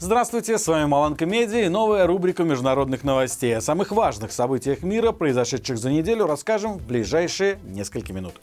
Здравствуйте, с вами Маланка Медиа и новая рубрика международных новостей. О самых важных событиях мира, произошедших за неделю, расскажем в ближайшие несколько минут.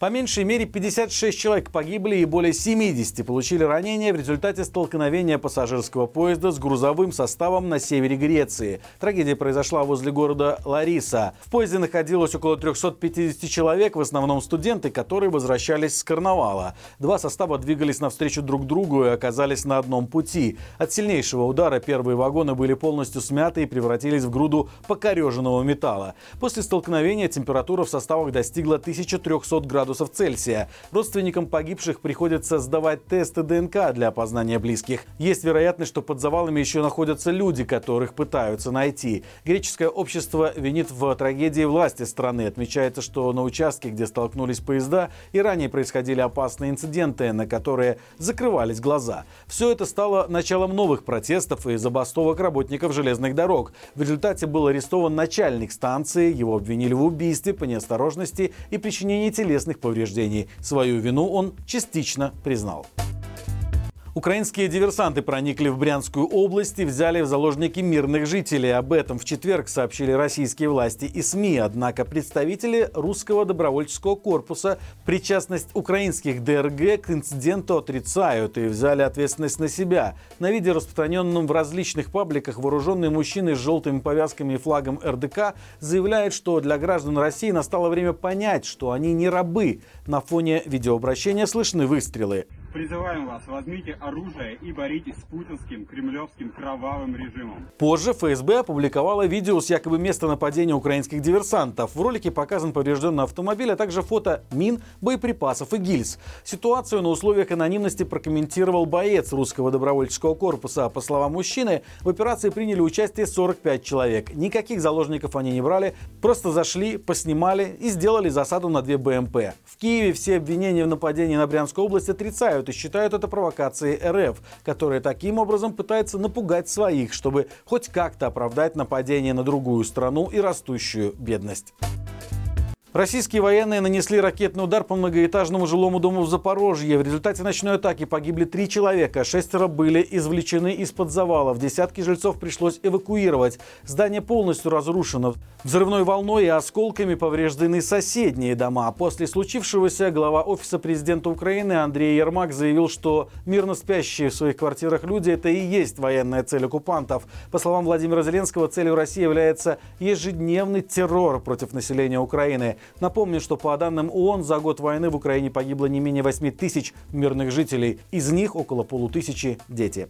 По меньшей мере 56 человек погибли и более 70 получили ранения в результате столкновения пассажирского поезда с грузовым составом на севере Греции. Трагедия произошла возле города Лариса. В поезде находилось около 350 человек, в основном студенты, которые возвращались с карнавала. Два состава двигались навстречу друг другу и оказались на одном пути. От сильнейшего удара первые вагоны были полностью смяты и превратились в груду покореженного металла. После столкновения температура в составах достигла 1300 градусов градусов Цельсия. Родственникам погибших приходится сдавать тесты ДНК для опознания близких. Есть вероятность, что под завалами еще находятся люди, которых пытаются найти. Греческое общество винит в трагедии власти страны. Отмечается, что на участке, где столкнулись поезда, и ранее происходили опасные инциденты, на которые закрывались глаза. Все это стало началом новых протестов и забастовок работников железных дорог. В результате был арестован начальник станции, его обвинили в убийстве по неосторожности и причинении телесных повреждений. Свою вину он частично признал. Украинские диверсанты проникли в Брянскую область и взяли в заложники мирных жителей. Об этом в четверг сообщили российские власти и СМИ. Однако представители русского добровольческого корпуса причастность украинских ДРГ к инциденту отрицают и взяли ответственность на себя. На видео, распространенном в различных пабликах, вооруженные мужчины с желтыми повязками и флагом РДК заявляют, что для граждан России настало время понять, что они не рабы. На фоне видеообращения слышны выстрелы. Призываем вас, возьмите оружие и боритесь с путинским кремлевским кровавым режимом. Позже ФСБ опубликовала видео с якобы места нападения украинских диверсантов. В ролике показан поврежденный автомобиль, а также фото мин, боеприпасов и гильз. Ситуацию на условиях анонимности прокомментировал боец русского добровольческого корпуса. По словам мужчины, в операции приняли участие 45 человек. Никаких заложников они не брали, просто зашли, поснимали и сделали засаду на две БМП. В Киеве все обвинения в нападении на Брянскую область отрицают осуждают и считают это провокацией РФ, которая таким образом пытается напугать своих, чтобы хоть как-то оправдать нападение на другую страну и растущую бедность. Российские военные нанесли ракетный удар по многоэтажному жилому дому в Запорожье. В результате ночной атаки погибли три человека, шестеро были извлечены из-под завалов. Десятки жильцов пришлось эвакуировать. Здание полностью разрушено. Взрывной волной и осколками повреждены соседние дома. После случившегося глава Офиса президента Украины Андрей Ермак заявил, что мирно спящие в своих квартирах люди – это и есть военная цель оккупантов. По словам Владимира Зеленского, целью России является ежедневный террор против населения Украины. Напомню, что по данным ООН за год войны в Украине погибло не менее 8 тысяч мирных жителей. Из них около полутысячи – дети.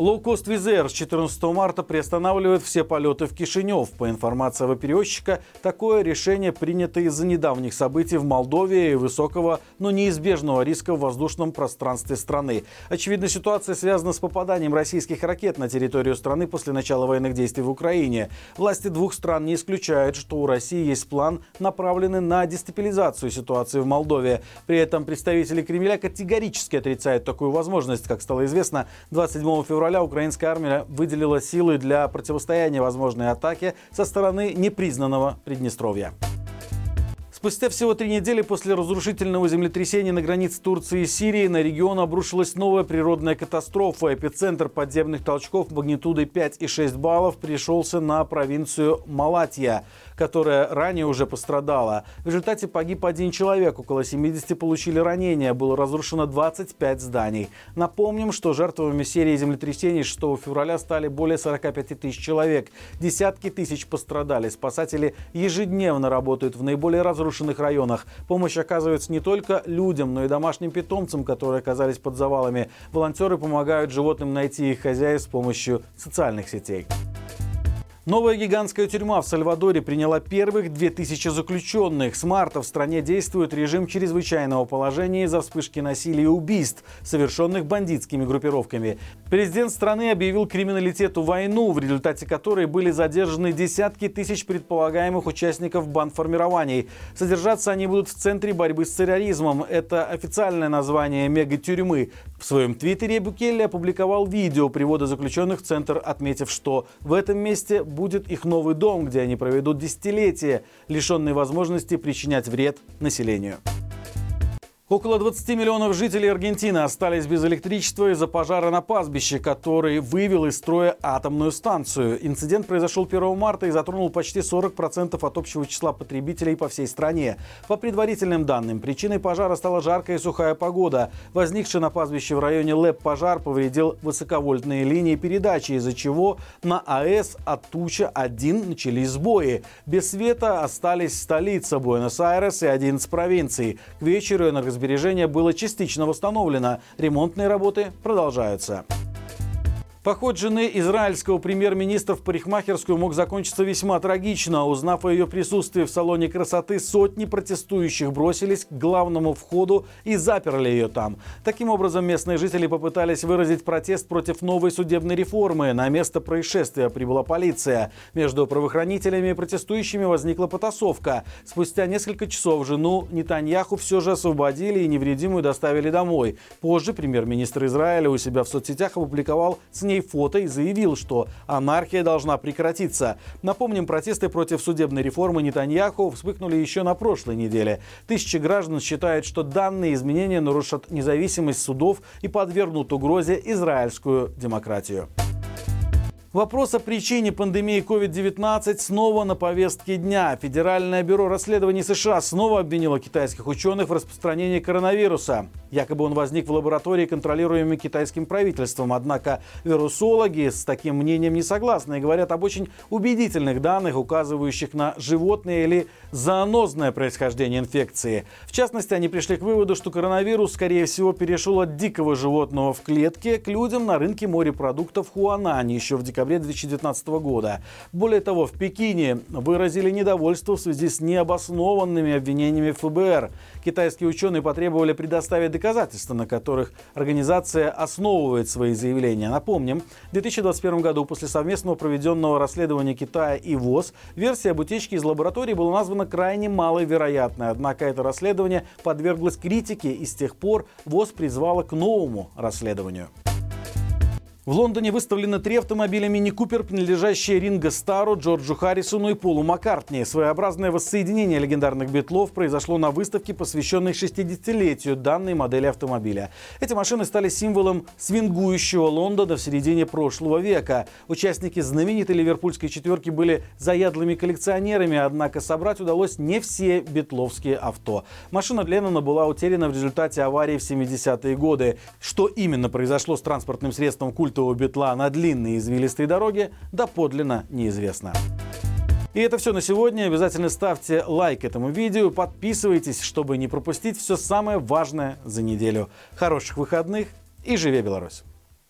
Лоукост Визер с 14 марта приостанавливает все полеты в Кишинев. По информации авиаперевозчика, такое решение принято из-за недавних событий в Молдове и высокого, но неизбежного риска в воздушном пространстве страны. Очевидно, ситуация связана с попаданием российских ракет на территорию страны после начала военных действий в Украине. Власти двух стран не исключают, что у России есть план, направленный на дестабилизацию ситуации в Молдове. При этом представители Кремля категорически отрицают такую возможность. Как стало известно, 27 февраля февраля украинская армия выделила силы для противостояния возможной атаке со стороны непризнанного Приднестровья. Спустя всего три недели после разрушительного землетрясения на границе Турции и Сирии на регион обрушилась новая природная катастрофа. Эпицентр подземных толчков магнитудой 5,6 баллов пришелся на провинцию Малатья которая ранее уже пострадала. В результате погиб один человек, около 70 получили ранения, было разрушено 25 зданий. Напомним, что жертвами серии землетрясений 6 февраля стали более 45 тысяч человек. Десятки тысяч пострадали. Спасатели ежедневно работают в наиболее разрушенных районах. Помощь оказывается не только людям, но и домашним питомцам, которые оказались под завалами. Волонтеры помогают животным найти их хозяев с помощью социальных сетей. Новая гигантская тюрьма в Сальвадоре приняла первых 2000 заключенных. С марта в стране действует режим чрезвычайного положения из-за вспышки насилия и убийств, совершенных бандитскими группировками. Президент страны объявил криминалитету войну, в результате которой были задержаны десятки тысяч предполагаемых участников бандформирований. Содержаться они будут в Центре борьбы с терроризмом. Это официальное название мега-тюрьмы. В своем твиттере Букелли опубликовал видео привода заключенных в Центр, отметив, что в этом месте будет их новый дом, где они проведут десятилетия, лишенные возможности причинять вред населению. Около 20 миллионов жителей Аргентины остались без электричества из-за пожара на пастбище, который вывел из строя атомную станцию. Инцидент произошел 1 марта и затронул почти 40% от общего числа потребителей по всей стране. По предварительным данным, причиной пожара стала жаркая и сухая погода. Возникший на пастбище в районе ЛЭП пожар повредил высоковольтные линии передачи, из-за чего на АЭС от Туча-1 начались сбои. Без света остались столица Буэнос-Айрес и 11 провинций. К вечеру энергосбережения сбережения было частично восстановлено. Ремонтные работы продолжаются. Поход жены израильского премьер-министра в парикмахерскую мог закончиться весьма трагично. Узнав о ее присутствии в салоне красоты, сотни протестующих бросились к главному входу и заперли ее там. Таким образом, местные жители попытались выразить протест против новой судебной реформы. На место происшествия прибыла полиция. Между правоохранителями и протестующими возникла потасовка. Спустя несколько часов жену Нетаньяху все же освободили и невредимую доставили домой. Позже премьер-министр Израиля у себя в соцсетях опубликовал с ней фото и заявил, что анархия должна прекратиться. Напомним, протесты против судебной реформы Нетаньяху вспыхнули еще на прошлой неделе. Тысячи граждан считают, что данные изменения нарушат независимость судов и подвергнут угрозе израильскую демократию. Вопрос о причине пандемии COVID-19 снова на повестке дня. Федеральное бюро расследований США снова обвинило китайских ученых в распространении коронавируса. Якобы он возник в лаборатории, контролируемой китайским правительством. Однако вирусологи с таким мнением не согласны и говорят об очень убедительных данных, указывающих на животное или зоонозное происхождение инфекции. В частности, они пришли к выводу, что коронавирус, скорее всего, перешел от дикого животного в клетке к людям на рынке морепродуктов Хуанань еще в декабре декабре 2019 года. Более того, в Пекине выразили недовольство в связи с необоснованными обвинениями ФБР. Китайские ученые потребовали предоставить доказательства, на которых организация основывает свои заявления. Напомним, в 2021 году после совместного проведенного расследования Китая и ВОЗ версия об утечке из лаборатории была названа крайне маловероятной. Однако это расследование подверглось критике и с тех пор ВОЗ призвала к новому расследованию. В Лондоне выставлены три автомобиля Мини Купер, принадлежащие Ринго Стару, Джорджу Харрисону и Полу Маккартни. Своеобразное воссоединение легендарных битлов произошло на выставке, посвященной 60-летию данной модели автомобиля. Эти машины стали символом свингующего Лондона в середине прошлого века. Участники знаменитой ливерпульской четверки были заядлыми коллекционерами, однако собрать удалось не все битловские авто. Машина Леннона была утеряна в результате аварии в 70-е годы. Что именно произошло с транспортным средством культа культового бетла на длинной извилистой дороге доподлинно неизвестно. И это все на сегодня. Обязательно ставьте лайк этому видео, подписывайтесь, чтобы не пропустить все самое важное за неделю. Хороших выходных и живи Беларусь!